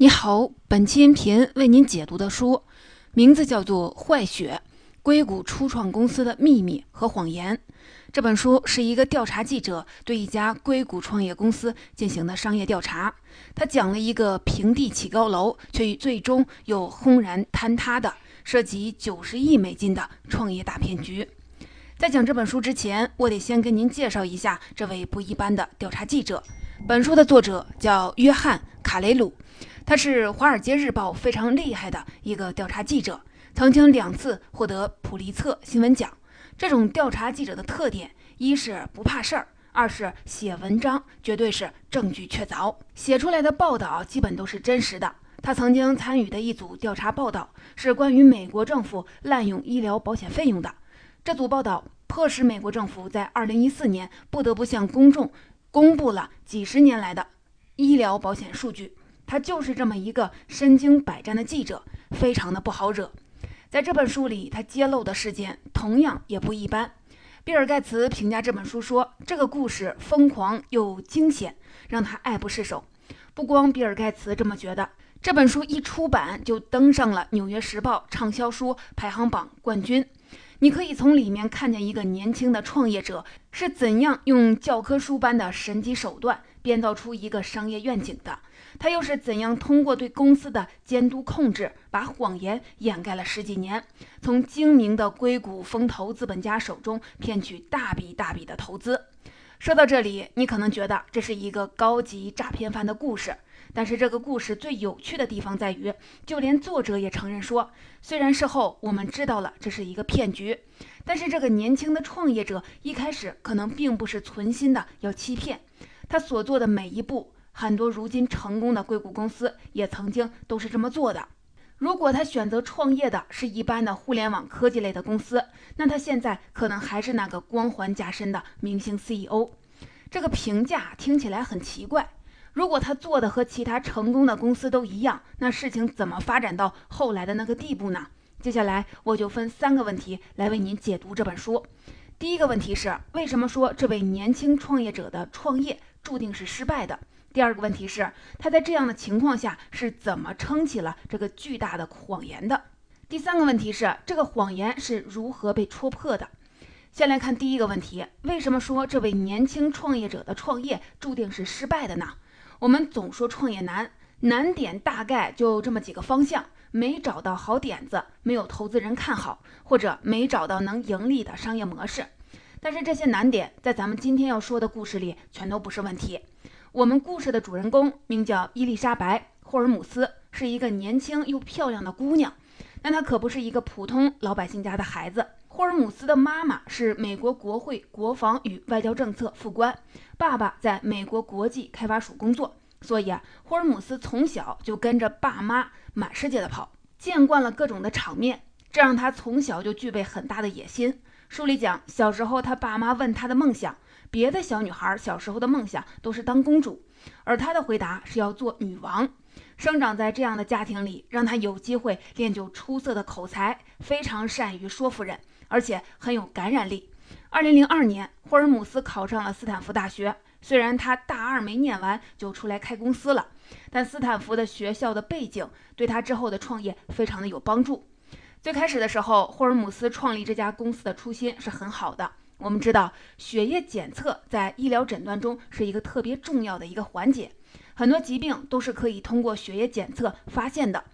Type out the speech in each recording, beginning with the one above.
你好，本期音频为您解读的书名字叫做《坏血：硅谷初创公司的秘密和谎言》。这本书是一个调查记者对一家硅谷创业公司进行的商业调查。他讲了一个平地起高楼，却最终又轰然坍塌的涉及九十亿美金的创业大骗局。在讲这本书之前，我得先跟您介绍一下这位不一般的调查记者。本书的作者叫约翰·卡雷鲁。他是《华尔街日报》非常厉害的一个调查记者，曾经两次获得普利策新闻奖。这种调查记者的特点，一是不怕事儿，二是写文章绝对是证据确凿，写出来的报道基本都是真实的。他曾经参与的一组调查报道是关于美国政府滥用医疗保险费用的。这组报道迫使美国政府在2014年不得不向公众公布了几十年来的医疗保险数据。他就是这么一个身经百战的记者，非常的不好惹。在这本书里，他揭露的事件同样也不一般。比尔·盖茨评价这本书说：“这个故事疯狂又惊险，让他爱不释手。”不光比尔·盖茨这么觉得，这本书一出版就登上了《纽约时报》畅销书排行榜冠军。你可以从里面看见一个年轻的创业者是怎样用教科书般的神级手段编造出一个商业愿景的。他又是怎样通过对公司的监督控制，把谎言掩盖了十几年，从精明的硅谷风投资本家手中骗取大笔大笔的投资？说到这里，你可能觉得这是一个高级诈骗犯的故事，但是这个故事最有趣的地方在于，就连作者也承认说，虽然事后我们知道了这是一个骗局，但是这个年轻的创业者一开始可能并不是存心的要欺骗，他所做的每一步。很多如今成功的硅谷公司也曾经都是这么做的。如果他选择创业的是一般的互联网科技类的公司，那他现在可能还是那个光环加身的明星 CEO。这个评价听起来很奇怪。如果他做的和其他成功的公司都一样，那事情怎么发展到后来的那个地步呢？接下来我就分三个问题来为您解读这本书。第一个问题是，为什么说这位年轻创业者的创业注定是失败的？第二个问题是，他在这样的情况下是怎么撑起了这个巨大的谎言的？第三个问题是，这个谎言是如何被戳破的？先来看第一个问题，为什么说这位年轻创业者的创业注定是失败的呢？我们总说创业难，难点大概就这么几个方向：没找到好点子，没有投资人看好，或者没找到能盈利的商业模式。但是这些难点在咱们今天要说的故事里全都不是问题。我们故事的主人公名叫伊丽莎白·霍尔姆斯，是一个年轻又漂亮的姑娘。但她可不是一个普通老百姓家的孩子。霍尔姆斯的妈妈是美国国会国防与外交政策副官，爸爸在美国国际开发署工作。所以啊，霍尔姆斯从小就跟着爸妈满世界的跑，见惯了各种的场面，这让他从小就具备很大的野心。书里讲，小时候他爸妈问他的梦想。别的小女孩小时候的梦想都是当公主，而她的回答是要做女王。生长在这样的家庭里，让她有机会练就出色的口才，非常善于说服人，而且很有感染力。二零零二年，霍尔姆斯考上了斯坦福大学。虽然他大二没念完就出来开公司了，但斯坦福的学校的背景对他之后的创业非常的有帮助。最开始的时候，霍尔姆斯创立这家公司的初心是很好的。我们知道，血液检测在医疗诊断中是一个特别重要的一个环节，很多疾病都是可以通过血液检测发现的。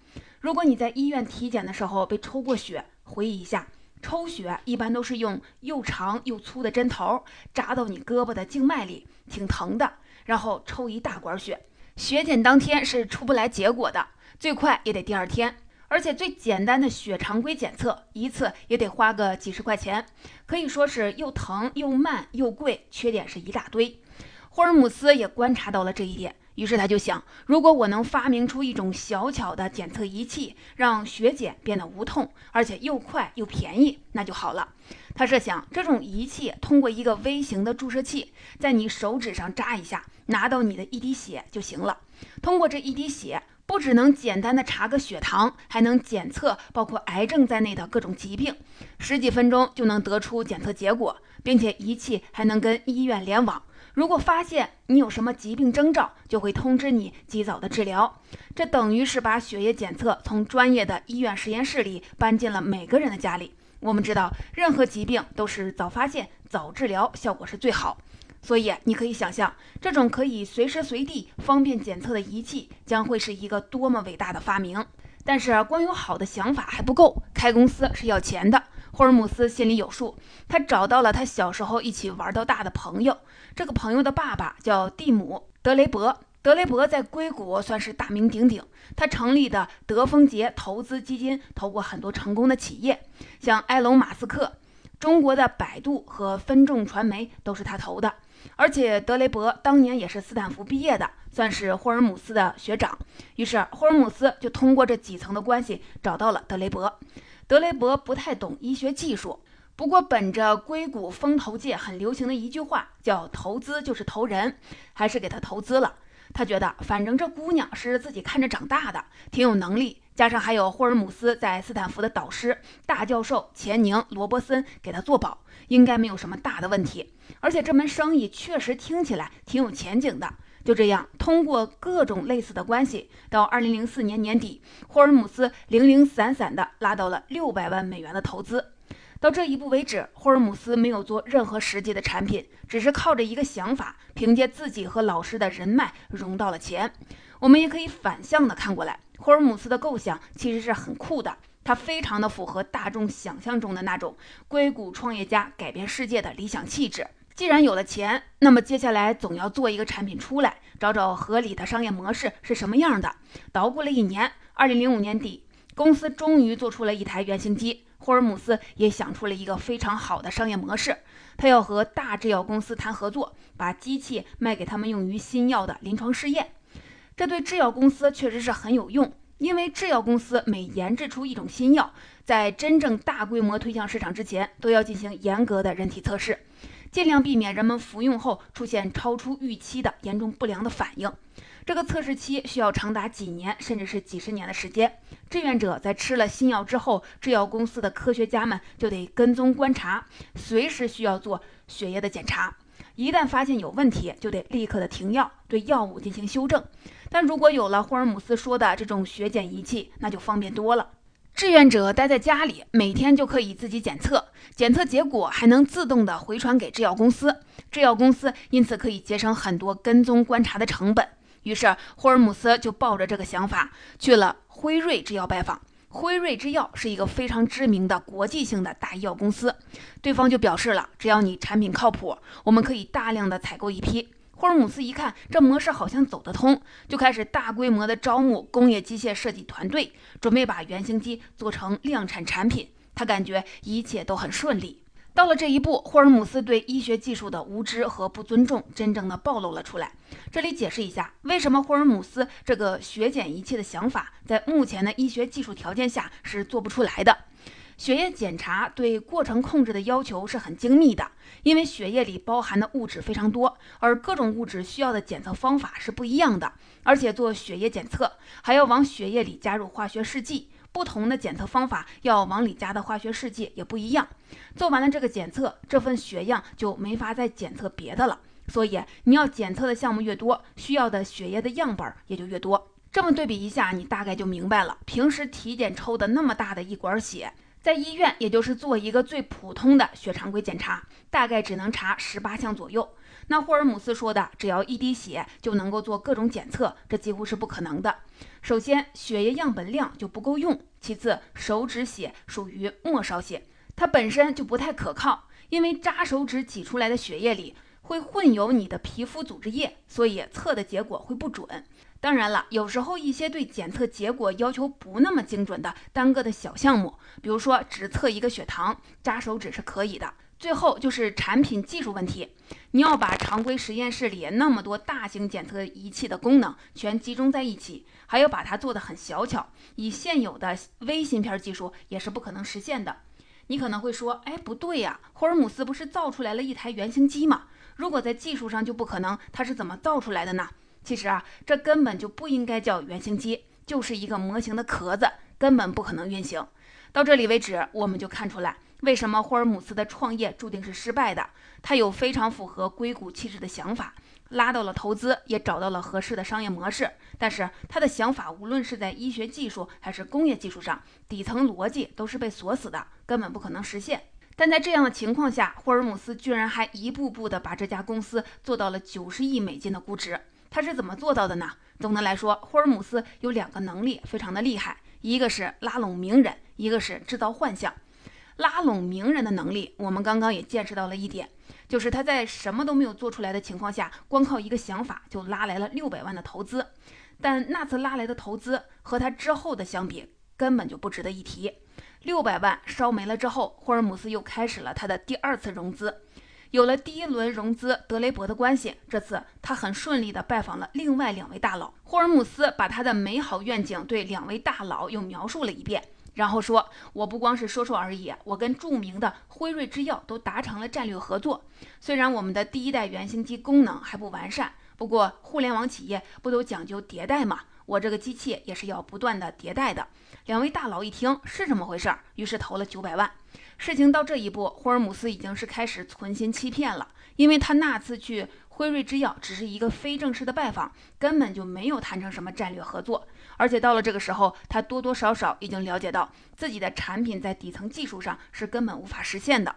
如果你在医院体检的时候被抽过血，回忆一下，抽血一般都是用又长又粗的针头扎到你胳膊的静脉里，挺疼的，然后抽一大管血。血检当天是出不来结果的，最快也得第二天。而且最简单的血常规检测，一次也得花个几十块钱，可以说是又疼又慢又贵，缺点是一大堆。霍尔姆斯也观察到了这一点，于是他就想，如果我能发明出一种小巧的检测仪器，让血检变得无痛，而且又快又便宜，那就好了。他设想，这种仪器通过一个微型的注射器，在你手指上扎一下，拿到你的一滴血就行了。通过这一滴血。不只能简单的查个血糖，还能检测包括癌症在内的各种疾病，十几分钟就能得出检测结果，并且仪器还能跟医院联网，如果发现你有什么疾病征兆，就会通知你及早的治疗。这等于是把血液检测从专业的医院实验室里搬进了每个人的家里。我们知道，任何疾病都是早发现、早治疗，效果是最好。所以你可以想象，这种可以随时随地方便检测的仪器将会是一个多么伟大的发明。但是光有好的想法还不够，开公司是要钱的。霍尔姆斯心里有数，他找到了他小时候一起玩到大的朋友。这个朋友的爸爸叫蒂姆·德雷伯，德雷伯在硅谷算是大名鼎鼎。他成立的德丰杰投资基金投过很多成功的企业，像埃隆·马斯克、中国的百度和分众传媒都是他投的。而且德雷伯当年也是斯坦福毕业的，算是霍尔姆斯的学长。于是霍尔姆斯就通过这几层的关系找到了德雷伯。德雷伯不太懂医学技术，不过本着硅谷风投界很流行的一句话，叫“投资就是投人”，还是给他投资了。他觉得反正这姑娘是自己看着长大的，挺有能力，加上还有霍尔姆斯在斯坦福的导师大教授钱宁·罗伯森给他做保，应该没有什么大的问题。而且这门生意确实听起来挺有前景的。就这样，通过各种类似的关系，到二零零四年年底，霍尔姆斯零零散散的拉到了六百万美元的投资。到这一步为止，霍尔姆斯没有做任何实际的产品，只是靠着一个想法，凭借自己和老师的人脉融到了钱。我们也可以反向的看过来，霍尔姆斯的构想其实是很酷的，他非常的符合大众想象中的那种硅谷创业家改变世界的理想气质。既然有了钱，那么接下来总要做一个产品出来，找找合理的商业模式是什么样的。捣鼓了一年，二零零五年底，公司终于做出了一台原型机。霍尔姆斯也想出了一个非常好的商业模式，他要和大制药公司谈合作，把机器卖给他们用于新药的临床试验。这对制药公司确实是很有用，因为制药公司每研制出一种新药，在真正大规模推向市场之前，都要进行严格的人体测试。尽量避免人们服用后出现超出预期的严重不良的反应。这个测试期需要长达几年，甚至是几十年的时间。志愿者在吃了新药之后，制药公司的科学家们就得跟踪观察，随时需要做血液的检查。一旦发现有问题，就得立刻的停药，对药物进行修正。但如果有了霍尔姆斯说的这种血检仪器，那就方便多了。志愿者待在家里，每天就可以自己检测，检测结果还能自动的回传给制药公司，制药公司因此可以节省很多跟踪观察的成本。于是霍尔姆斯就抱着这个想法去了辉瑞制药拜访。辉瑞制药是一个非常知名的国际性的大医药公司，对方就表示了，只要你产品靠谱，我们可以大量的采购一批。霍尔姆斯一看这模式好像走得通，就开始大规模的招募工业机械设计团队，准备把原型机做成量产产品。他感觉一切都很顺利。到了这一步，霍尔姆斯对医学技术的无知和不尊重真正的暴露了出来。这里解释一下，为什么霍尔姆斯这个血检仪器的想法在目前的医学技术条件下是做不出来的。血液检查对过程控制的要求是很精密的，因为血液里包含的物质非常多，而各种物质需要的检测方法是不一样的。而且做血液检测还要往血液里加入化学试剂，不同的检测方法要往里加的化学试剂也不一样。做完了这个检测，这份血样就没法再检测别的了。所以你要检测的项目越多，需要的血液的样本也就越多。这么对比一下，你大概就明白了。平时体检抽的那么大的一管血。在医院，也就是做一个最普通的血常规检查，大概只能查十八项左右。那霍尔姆斯说的，只要一滴血就能够做各种检测，这几乎是不可能的。首先，血液样本量就不够用；其次，手指血属于末梢血，它本身就不太可靠，因为扎手指挤出来的血液里会混有你的皮肤组织液，所以测的结果会不准。当然了，有时候一些对检测结果要求不那么精准的单个的小项目，比如说只测一个血糖，扎手指是可以的。最后就是产品技术问题，你要把常规实验室里那么多大型检测仪器的功能全集中在一起，还要把它做得很小巧，以现有的微芯片技术也是不可能实现的。你可能会说，哎，不对呀，霍尔姆斯不是造出来了一台原型机吗？如果在技术上就不可能，它是怎么造出来的呢？其实啊，这根本就不应该叫原型机，就是一个模型的壳子，根本不可能运行。到这里为止，我们就看出来，为什么霍尔姆斯的创业注定是失败的？他有非常符合硅谷气质的想法，拉到了投资，也找到了合适的商业模式。但是他的想法无论是在医学技术还是工业技术上，底层逻辑都是被锁死的，根本不可能实现。但在这样的情况下，霍尔姆斯居然还一步步的把这家公司做到了九十亿美金的估值。他是怎么做到的呢？总的来说，霍尔姆斯有两个能力非常的厉害，一个是拉拢名人，一个是制造幻象。拉拢名人的能力，我们刚刚也见识到了一点，就是他在什么都没有做出来的情况下，光靠一个想法就拉来了六百万的投资。但那次拉来的投资和他之后的相比，根本就不值得一提。六百万烧没了之后，霍尔姆斯又开始了他的第二次融资。有了第一轮融资，德雷伯的关系，这次他很顺利地拜访了另外两位大佬。霍尔姆斯把他的美好愿景对两位大佬又描述了一遍。然后说，我不光是说说而已，我跟著名的辉瑞制药都达成了战略合作。虽然我们的第一代原型机功能还不完善，不过互联网企业不都讲究迭代吗？我这个机器也是要不断的迭代的。两位大佬一听是这么回事儿，于是投了九百万。事情到这一步，霍尔姆斯已经是开始存心欺骗了，因为他那次去。辉瑞制药只是一个非正式的拜访，根本就没有谈成什么战略合作。而且到了这个时候，他多多少少已经了解到自己的产品在底层技术上是根本无法实现的。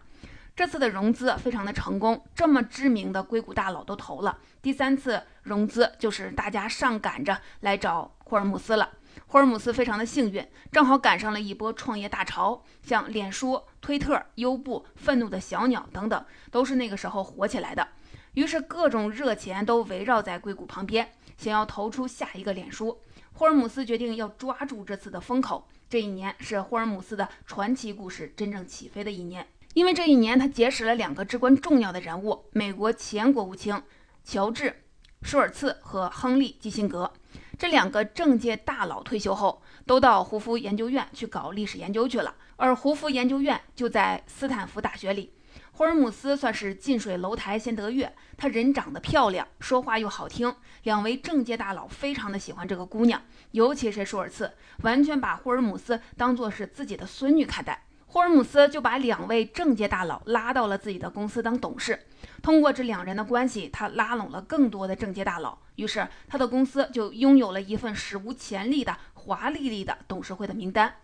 这次的融资非常的成功，这么知名的硅谷大佬都投了。第三次融资就是大家上赶着来找霍尔姆斯了。霍尔姆斯非常的幸运，正好赶上了一波创业大潮，像脸书、推特、优步、愤怒的小鸟等等，都是那个时候火起来的。于是各种热钱都围绕在硅谷旁边，想要投出下一个脸书。霍尔姆斯决定要抓住这次的风口。这一年是霍尔姆斯的传奇故事真正起飞的一年，因为这一年他结识了两个至关重要的人物：美国前国务卿乔治·舒尔茨和亨利·基辛格。这两个政界大佬退休后都到胡佛研究院去搞历史研究去了，而胡佛研究院就在斯坦福大学里。霍尔姆斯算是近水楼台先得月，他人长得漂亮，说话又好听，两位政界大佬非常的喜欢这个姑娘，尤其是舒尔茨，完全把霍尔姆斯当作是自己的孙女看待。霍尔姆斯就把两位政界大佬拉到了自己的公司当董事，通过这两人的关系，他拉拢了更多的政界大佬，于是他的公司就拥有了一份史无前例的华丽丽的董事会的名单。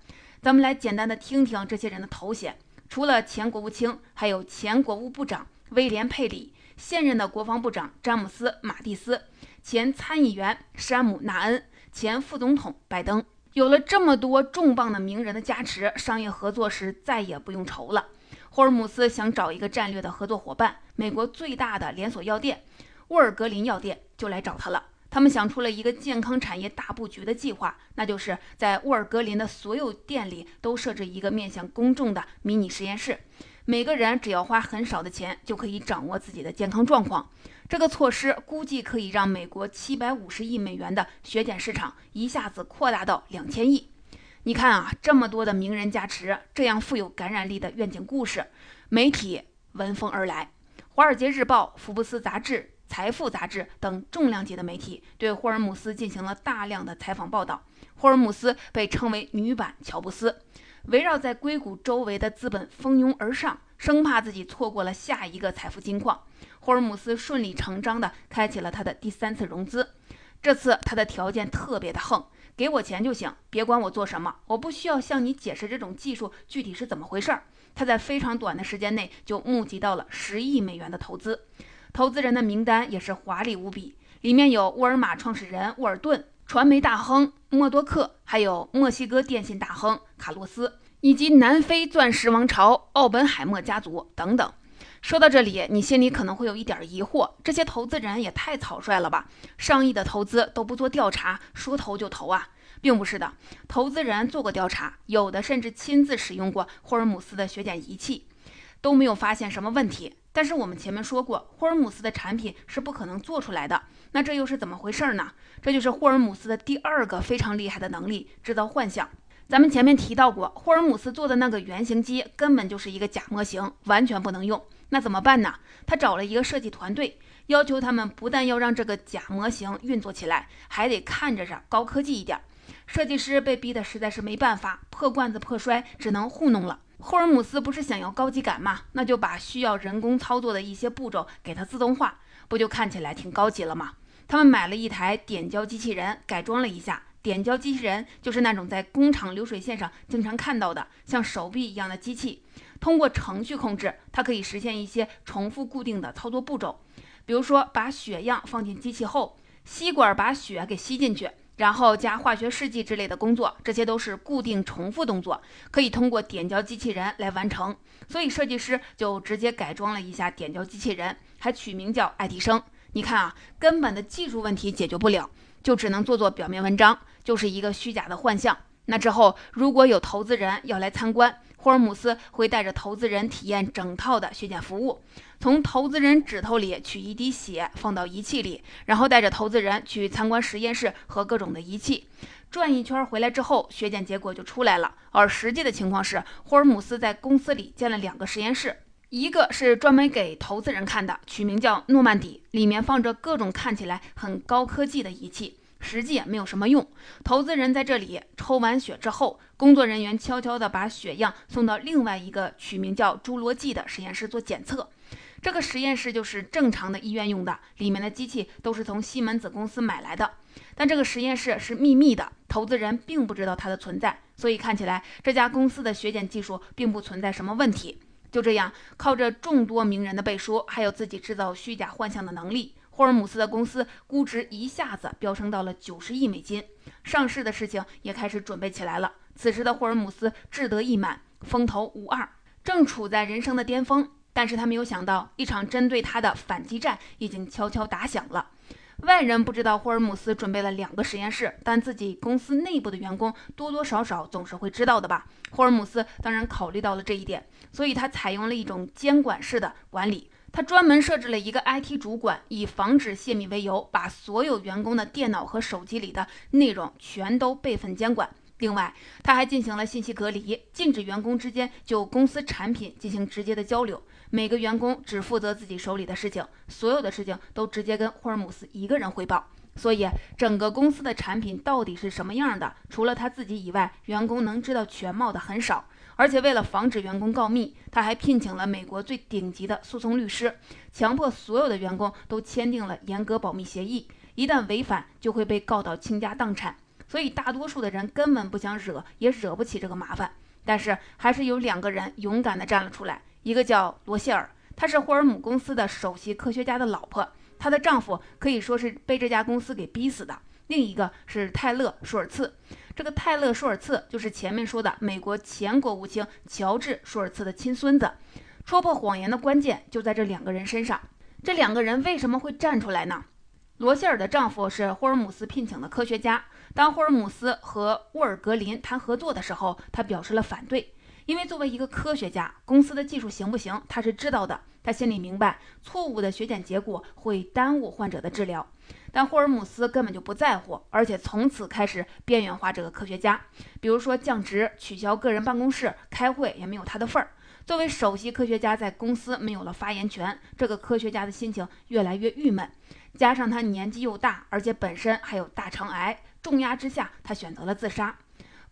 咱们来简单的听听这些人的头衔。除了前国务卿，还有前国务部长威廉·佩里，现任的国防部长詹姆斯·马蒂斯，前参议员山姆·纳恩，前副总统拜登。有了这么多重磅的名人的加持，商业合作时再也不用愁了。霍尔姆斯想找一个战略的合作伙伴，美国最大的连锁药店沃尔格林药店就来找他了。他们想出了一个健康产业大布局的计划，那就是在沃尔格林的所有店里都设置一个面向公众的迷你实验室，每个人只要花很少的钱就可以掌握自己的健康状况。这个措施估计可以让美国七百五十亿美元的血检市场一下子扩大到两千亿。你看啊，这么多的名人加持，这样富有感染力的愿景故事，媒体闻风而来，《华尔街日报》、《福布斯》杂志。财富杂志等重量级的媒体对霍尔姆斯进行了大量的采访报道。霍尔姆斯被称为女版乔布斯，围绕在硅谷周围的资本蜂拥而上，生怕自己错过了下一个财富金矿。霍尔姆斯顺理成章地开启了他的第三次融资。这次他的条件特别的横，给我钱就行，别管我做什么，我不需要向你解释这种技术具体是怎么回事儿。他在非常短的时间内就募集到了十亿美元的投资。投资人的名单也是华丽无比，里面有沃尔玛创始人沃尔顿、传媒大亨默多克，还有墨西哥电信大亨卡洛斯，以及南非钻石王朝奥本海默家族等等。说到这里，你心里可能会有一点疑惑：这些投资人也太草率了吧？上亿的投资都不做调查，说投就投啊？并不是的，投资人做过调查，有的甚至亲自使用过霍尔姆斯的血检仪器，都没有发现什么问题。但是我们前面说过，霍尔姆斯的产品是不可能做出来的。那这又是怎么回事呢？这就是霍尔姆斯的第二个非常厉害的能力——制造幻象。咱们前面提到过，霍尔姆斯做的那个原型机根本就是一个假模型，完全不能用。那怎么办呢？他找了一个设计团队，要求他们不但要让这个假模型运作起来，还得看着着高科技一点。设计师被逼得实在是没办法，破罐子破摔，只能糊弄了。霍尔姆斯不是想要高级感吗？那就把需要人工操作的一些步骤给它自动化，不就看起来挺高级了吗？他们买了一台点胶机器人，改装了一下。点胶机器人就是那种在工厂流水线上经常看到的，像手臂一样的机器。通过程序控制，它可以实现一些重复固定的操作步骤，比如说把血样放进机器后，吸管把血给吸进去，然后加化学试剂之类的工作，这些都是固定重复动作，可以通过点胶机器人来完成。所以设计师就直接改装了一下点胶机器人，还取名叫爱迪生。你看啊，根本的技术问题解决不了，就只能做做表面文章，就是一个虚假的幻象。那之后，如果有投资人要来参观，霍尔姆斯会带着投资人体验整套的血检服务，从投资人指头里取一滴血放到仪器里，然后带着投资人去参观实验室和各种的仪器，转一圈回来之后，血检结果就出来了。而实际的情况是，霍尔姆斯在公司里建了两个实验室，一个是专门给投资人看的，取名叫诺曼底，里面放着各种看起来很高科技的仪器。实际也没有什么用。投资人在这里抽完血之后，工作人员悄悄地把血样送到另外一个取名叫“侏罗纪”的实验室做检测。这个实验室就是正常的医院用的，里面的机器都是从西门子公司买来的。但这个实验室是秘密的，投资人并不知道它的存在，所以看起来这家公司的血检技术并不存在什么问题。就这样，靠着众多名人的背书，还有自己制造虚假幻象的能力。霍尔姆斯的公司估值一下子飙升到了九十亿美金，上市的事情也开始准备起来了。此时的霍尔姆斯志得意满，风头无二，正处在人生的巅峰。但是他没有想到，一场针对他的反击战已经悄悄打响了。外人不知道霍尔姆斯准备了两个实验室，但自己公司内部的员工多多少少总是会知道的吧？霍尔姆斯当然考虑到了这一点，所以他采用了一种监管式的管理。他专门设置了一个 IT 主管，以防止泄密为由，把所有员工的电脑和手机里的内容全都备份监管。另外，他还进行了信息隔离，禁止员工之间就公司产品进行直接的交流。每个员工只负责自己手里的事情，所有的事情都直接跟霍尔姆斯一个人汇报。所以，整个公司的产品到底是什么样的，除了他自己以外，员工能知道全貌的很少。而且为了防止员工告密，他还聘请了美国最顶级的诉讼律师，强迫所有的员工都签订了严格保密协议，一旦违反就会被告到倾家荡产。所以大多数的人根本不想惹，也惹不起这个麻烦。但是还是有两个人勇敢地站了出来，一个叫罗谢尔，她是霍尔姆公司的首席科学家的老婆，她的丈夫可以说是被这家公司给逼死的。另一个是泰勒舒尔茨。这个泰勒·舒尔茨就是前面说的美国前国务卿乔治·舒尔茨的亲孙子。戳破谎言的关键就在这两个人身上。这两个人为什么会站出来呢？罗谢尔的丈夫是霍尔姆斯聘请的科学家。当霍尔姆斯和沃尔格林谈合作的时候，他表示了反对，因为作为一个科学家，公司的技术行不行，他是知道的。他心里明白，错误的血检结果会耽误患者的治疗。但霍尔姆斯根本就不在乎，而且从此开始边缘化这个科学家，比如说降职、取消个人办公室、开会也没有他的份儿。作为首席科学家，在公司没有了发言权，这个科学家的心情越来越郁闷。加上他年纪又大，而且本身还有大肠癌，重压之下，他选择了自杀。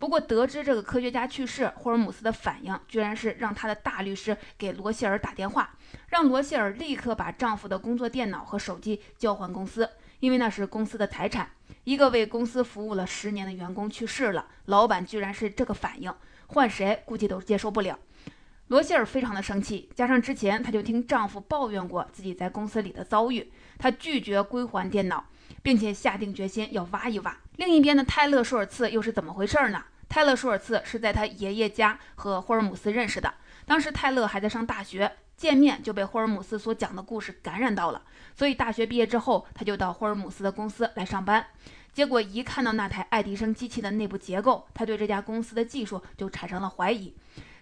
不过得知这个科学家去世，霍尔姆斯的反应居然是让他的大律师给罗谢尔打电话，让罗谢尔立刻把丈夫的工作电脑和手机交还公司。因为那是公司的财产，一个为公司服务了十年的员工去世了，老板居然是这个反应，换谁估计都接受不了。罗希尔非常的生气，加上之前她就听丈夫抱怨过自己在公司里的遭遇，她拒绝归还电脑，并且下定决心要挖一挖。另一边的泰勒·舒尔茨又是怎么回事呢？泰勒·舒尔茨是在他爷爷家和霍尔姆斯认识的，当时泰勒还在上大学。见面就被霍尔姆斯所讲的故事感染到了，所以大学毕业之后，他就到霍尔姆斯的公司来上班。结果一看到那台爱迪生机器的内部结构，他对这家公司的技术就产生了怀疑。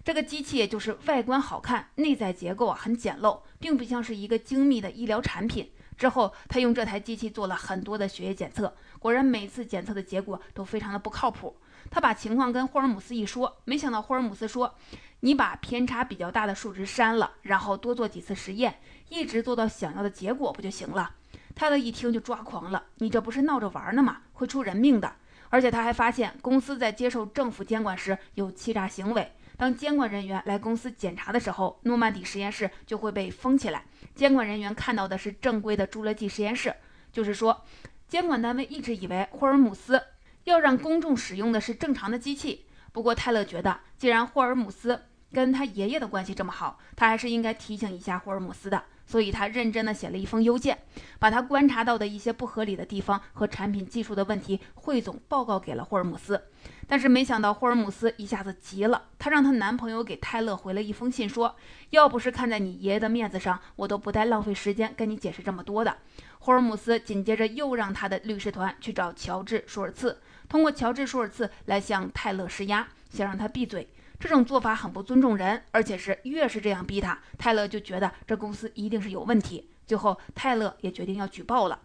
这个机器就是外观好看，内在结构啊很简陋，并不像是一个精密的医疗产品。之后，他用这台机器做了很多的血液检测，果然每次检测的结果都非常的不靠谱。他把情况跟霍尔姆斯一说，没想到霍尔姆斯说。你把偏差比较大的数值删了，然后多做几次实验，一直做到想要的结果不就行了？泰勒一听就抓狂了，你这不是闹着玩呢吗？会出人命的！而且他还发现公司在接受政府监管时有欺诈行为，当监管人员来公司检查的时候，诺曼底实验室就会被封起来。监管人员看到的是正规的侏罗纪实验室，就是说，监管单位一直以为霍尔姆斯要让公众使用的是正常的机器。不过泰勒觉得，既然霍尔姆斯跟他爷爷的关系这么好，他还是应该提醒一下霍尔姆斯的。所以他认真地写了一封邮件，把他观察到的一些不合理的地方和产品技术的问题汇总报告给了霍尔姆斯。但是没想到霍尔姆斯一下子急了，她让她男朋友给泰勒回了一封信，说要不是看在你爷爷的面子上，我都不带浪费时间跟你解释这么多的。霍尔姆斯紧接着又让他的律师团去找乔治舒尔茨，通过乔治舒尔茨来向泰勒施压，想让他闭嘴。这种做法很不尊重人，而且是越是这样逼他，泰勒就觉得这公司一定是有问题。最后，泰勒也决定要举报了。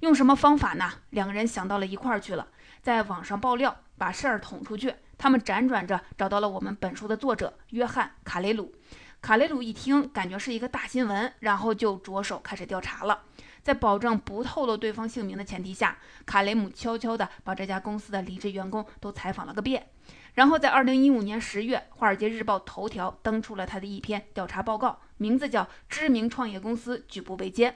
用什么方法呢？两个人想到了一块儿去了，在网上爆料，把事儿捅出去。他们辗转着找到了我们本书的作者约翰·卡雷鲁。卡雷鲁一听，感觉是一个大新闻，然后就着手开始调查了。在保证不透露对方姓名的前提下，卡雷姆悄悄地把这家公司的离职员工都采访了个遍。然后在二零一五年十月，《华尔街日报》头条登出了他的一篇调查报告，名字叫《知名创业公司举步维艰》。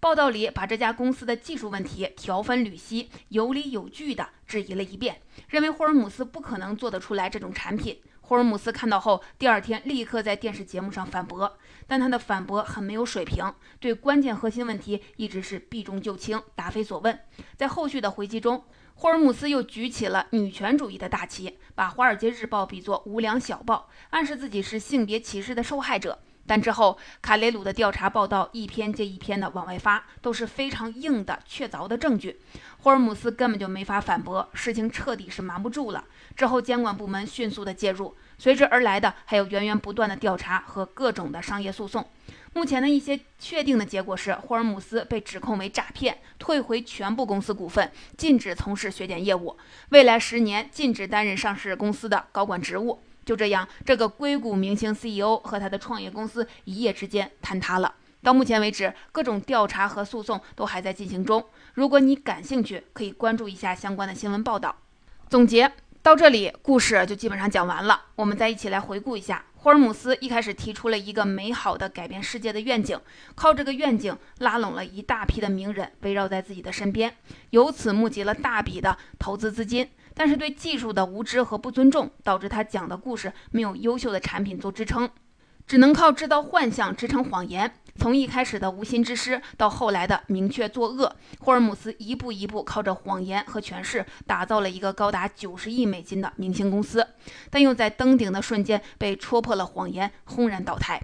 报道里把这家公司的技术问题条分缕析、有理有据地质疑了一遍，认为霍尔姆斯不可能做得出来这种产品。霍尔姆斯看到后，第二天立刻在电视节目上反驳，但他的反驳很没有水平，对关键核心问题一直是避重就轻、答非所问。在后续的回击中，霍尔姆斯又举起了女权主义的大旗，把《华尔街日报》比作无良小报，暗示自己是性别歧视的受害者。但之后，卡雷鲁的调查报道一篇接一篇的往外发，都是非常硬的、确凿的证据。霍尔姆斯根本就没法反驳，事情彻底是瞒不住了。之后，监管部门迅速的介入，随之而来的还有源源不断的调查和各种的商业诉讼。目前的一些确定的结果是，霍尔姆斯被指控为诈骗，退回全部公司股份，禁止从事血检业务，未来十年禁止担任上市公司的高管职务。就这样，这个硅谷明星 CEO 和他的创业公司一夜之间坍塌了。到目前为止，各种调查和诉讼都还在进行中。如果你感兴趣，可以关注一下相关的新闻报道。总结到这里，故事就基本上讲完了。我们再一起来回顾一下。霍尔姆斯一开始提出了一个美好的改变世界的愿景，靠这个愿景拉拢了一大批的名人，围绕在自己的身边，由此募集了大笔的投资资金。但是对技术的无知和不尊重，导致他讲的故事没有优秀的产品做支撑。只能靠制造幻象支撑谎言。从一开始的无心之失，到后来的明确作恶，霍尔姆斯一步一步靠着谎言和权势，打造了一个高达九十亿美金的明星公司。但又在登顶的瞬间被戳破了谎言，轰然倒台。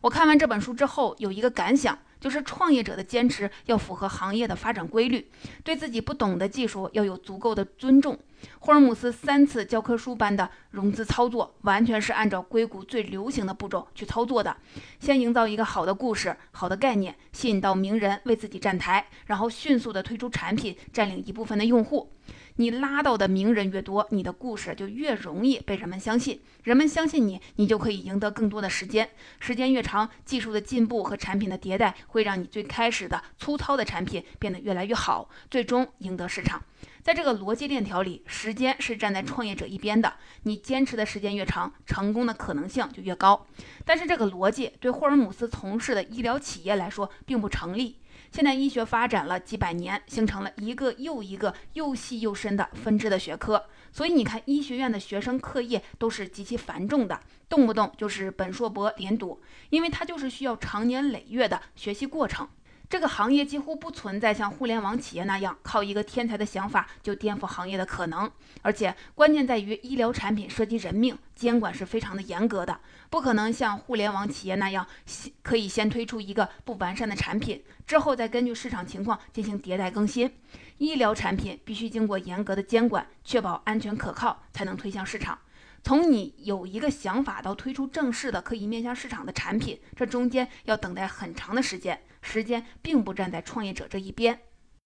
我看完这本书之后，有一个感想。就是创业者的坚持要符合行业的发展规律，对自己不懂的技术要有足够的尊重。霍尔姆斯三次教科书般的融资操作，完全是按照硅谷最流行的步骤去操作的：先营造一个好的故事、好的概念，吸引到名人为自己站台，然后迅速的推出产品，占领一部分的用户。你拉到的名人越多，你的故事就越容易被人们相信。人们相信你，你就可以赢得更多的时间。时间越长，技术的进步和产品的迭代会让你最开始的粗糙的产品变得越来越好，最终赢得市场。在这个逻辑链条里，时间是站在创业者一边的。你坚持的时间越长，成功的可能性就越高。但是这个逻辑对霍尔姆斯从事的医疗企业来说并不成立。现代医学发展了几百年，形成了一个又一个又细又深的分支的学科，所以你看，医学院的学生课业都是极其繁重的，动不动就是本硕博连读，因为它就是需要长年累月的学习过程。这个行业几乎不存在像互联网企业那样靠一个天才的想法就颠覆行业的可能，而且关键在于医疗产品涉及人命，监管是非常的严格的，不可能像互联网企业那样先，可以先推出一个不完善的产品，之后再根据市场情况进行迭代更新。医疗产品必须经过严格的监管，确保安全可靠，才能推向市场。从你有一个想法到推出正式的可以面向市场的产品，这中间要等待很长的时间。时间并不站在创业者这一边。